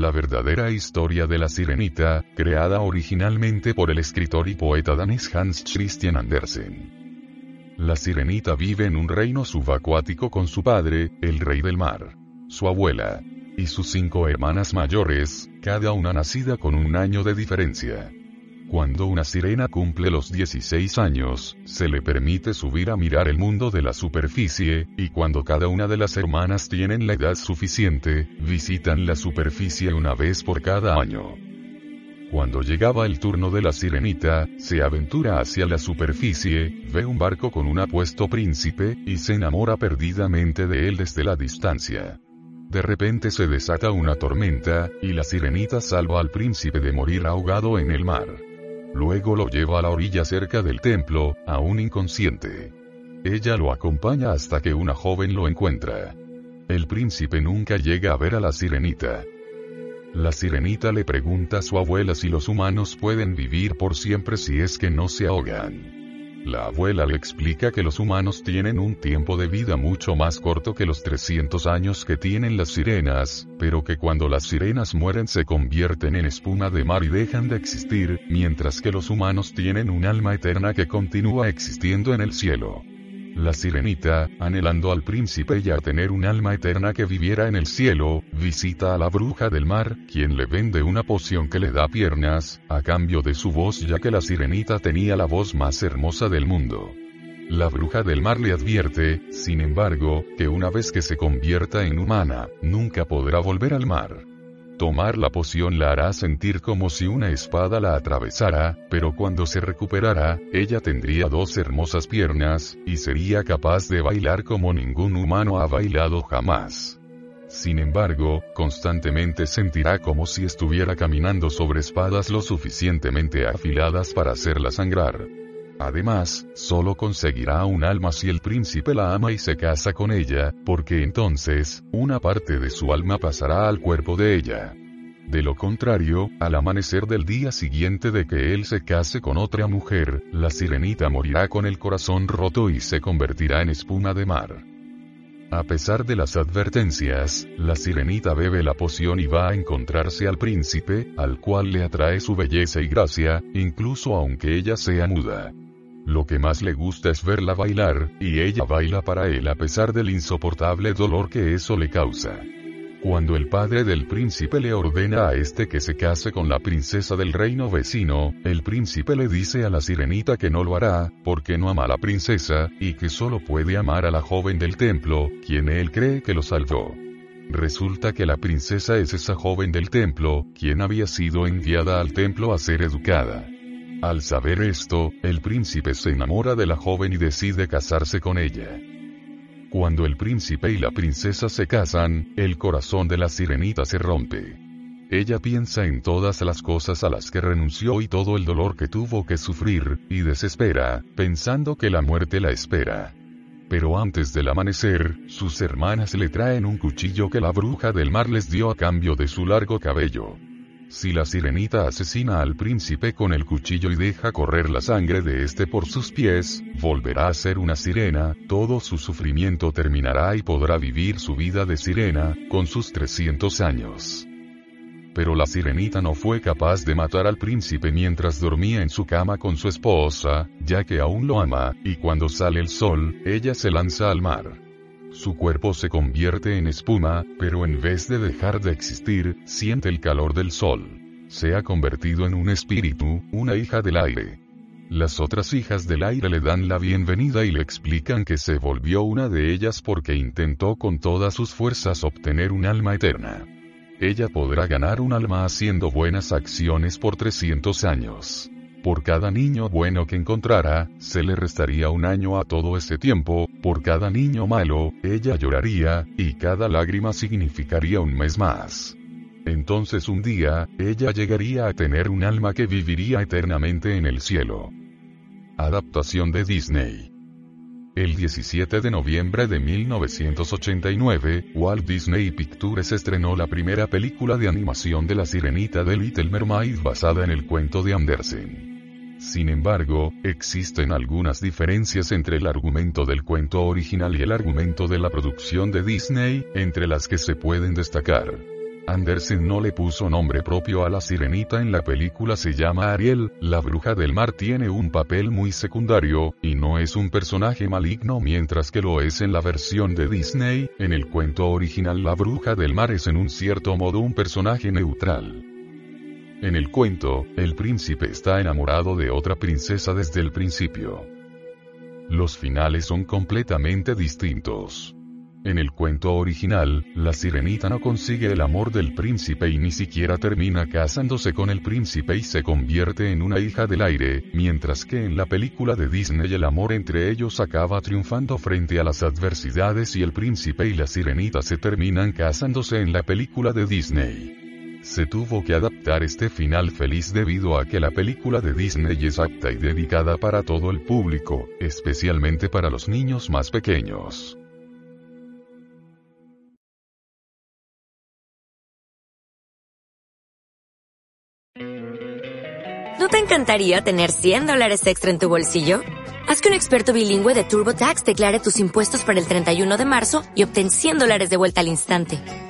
La verdadera historia de la sirenita, creada originalmente por el escritor y poeta danés Hans Christian Andersen. La sirenita vive en un reino subacuático con su padre, el rey del mar, su abuela, y sus cinco hermanas mayores, cada una nacida con un año de diferencia. Cuando una sirena cumple los 16 años, se le permite subir a mirar el mundo de la superficie, y cuando cada una de las hermanas tienen la edad suficiente, visitan la superficie una vez por cada año. Cuando llegaba el turno de la sirenita, se aventura hacia la superficie, ve un barco con un apuesto príncipe, y se enamora perdidamente de él desde la distancia. De repente se desata una tormenta, y la sirenita salva al príncipe de morir ahogado en el mar. Luego lo lleva a la orilla cerca del templo, aún inconsciente. Ella lo acompaña hasta que una joven lo encuentra. El príncipe nunca llega a ver a la sirenita. La sirenita le pregunta a su abuela si los humanos pueden vivir por siempre si es que no se ahogan. La abuela le explica que los humanos tienen un tiempo de vida mucho más corto que los 300 años que tienen las sirenas, pero que cuando las sirenas mueren se convierten en espuma de mar y dejan de existir, mientras que los humanos tienen un alma eterna que continúa existiendo en el cielo. La sirenita, anhelando al príncipe y a tener un alma eterna que viviera en el cielo, visita a la bruja del mar, quien le vende una poción que le da piernas, a cambio de su voz ya que la sirenita tenía la voz más hermosa del mundo. La bruja del mar le advierte, sin embargo, que una vez que se convierta en humana, nunca podrá volver al mar. Tomar la poción la hará sentir como si una espada la atravesara, pero cuando se recuperara, ella tendría dos hermosas piernas, y sería capaz de bailar como ningún humano ha bailado jamás. Sin embargo, constantemente sentirá como si estuviera caminando sobre espadas lo suficientemente afiladas para hacerla sangrar. Además, solo conseguirá un alma si el príncipe la ama y se casa con ella, porque entonces, una parte de su alma pasará al cuerpo de ella. De lo contrario, al amanecer del día siguiente de que él se case con otra mujer, la sirenita morirá con el corazón roto y se convertirá en espuma de mar. A pesar de las advertencias, la sirenita bebe la poción y va a encontrarse al príncipe, al cual le atrae su belleza y gracia, incluso aunque ella sea muda. Lo que más le gusta es verla bailar, y ella baila para él a pesar del insoportable dolor que eso le causa. Cuando el padre del príncipe le ordena a este que se case con la princesa del reino vecino, el príncipe le dice a la sirenita que no lo hará, porque no ama a la princesa, y que solo puede amar a la joven del templo, quien él cree que lo salvó. Resulta que la princesa es esa joven del templo, quien había sido enviada al templo a ser educada. Al saber esto, el príncipe se enamora de la joven y decide casarse con ella. Cuando el príncipe y la princesa se casan, el corazón de la sirenita se rompe. Ella piensa en todas las cosas a las que renunció y todo el dolor que tuvo que sufrir, y desespera, pensando que la muerte la espera. Pero antes del amanecer, sus hermanas le traen un cuchillo que la bruja del mar les dio a cambio de su largo cabello. Si la sirenita asesina al príncipe con el cuchillo y deja correr la sangre de este por sus pies, volverá a ser una sirena, todo su sufrimiento terminará y podrá vivir su vida de sirena, con sus 300 años. Pero la sirenita no fue capaz de matar al príncipe mientras dormía en su cama con su esposa, ya que aún lo ama, y cuando sale el sol, ella se lanza al mar. Su cuerpo se convierte en espuma, pero en vez de dejar de existir, siente el calor del sol. Se ha convertido en un espíritu, una hija del aire. Las otras hijas del aire le dan la bienvenida y le explican que se volvió una de ellas porque intentó con todas sus fuerzas obtener un alma eterna. Ella podrá ganar un alma haciendo buenas acciones por 300 años. Por cada niño bueno que encontrara, se le restaría un año a todo ese tiempo, por cada niño malo, ella lloraría, y cada lágrima significaría un mes más. Entonces un día, ella llegaría a tener un alma que viviría eternamente en el cielo. Adaptación de Disney. El 17 de noviembre de 1989, Walt Disney Pictures estrenó la primera película de animación de la sirenita de Little Mermaid basada en el cuento de Andersen. Sin embargo, existen algunas diferencias entre el argumento del cuento original y el argumento de la producción de Disney, entre las que se pueden destacar. Andersen no le puso nombre propio a la sirenita en la película se llama Ariel, la bruja del mar tiene un papel muy secundario, y no es un personaje maligno mientras que lo es en la versión de Disney, en el cuento original la bruja del mar es en un cierto modo un personaje neutral. En el cuento, el príncipe está enamorado de otra princesa desde el principio. Los finales son completamente distintos. En el cuento original, la sirenita no consigue el amor del príncipe y ni siquiera termina casándose con el príncipe y se convierte en una hija del aire, mientras que en la película de Disney el amor entre ellos acaba triunfando frente a las adversidades y el príncipe y la sirenita se terminan casándose en la película de Disney. Se tuvo que adaptar este final feliz debido a que la película de Disney es apta y dedicada para todo el público, especialmente para los niños más pequeños. ¿No te encantaría tener 100 dólares extra en tu bolsillo? Haz que un experto bilingüe de TurboTax declare tus impuestos para el 31 de marzo y obtén 100 dólares de vuelta al instante.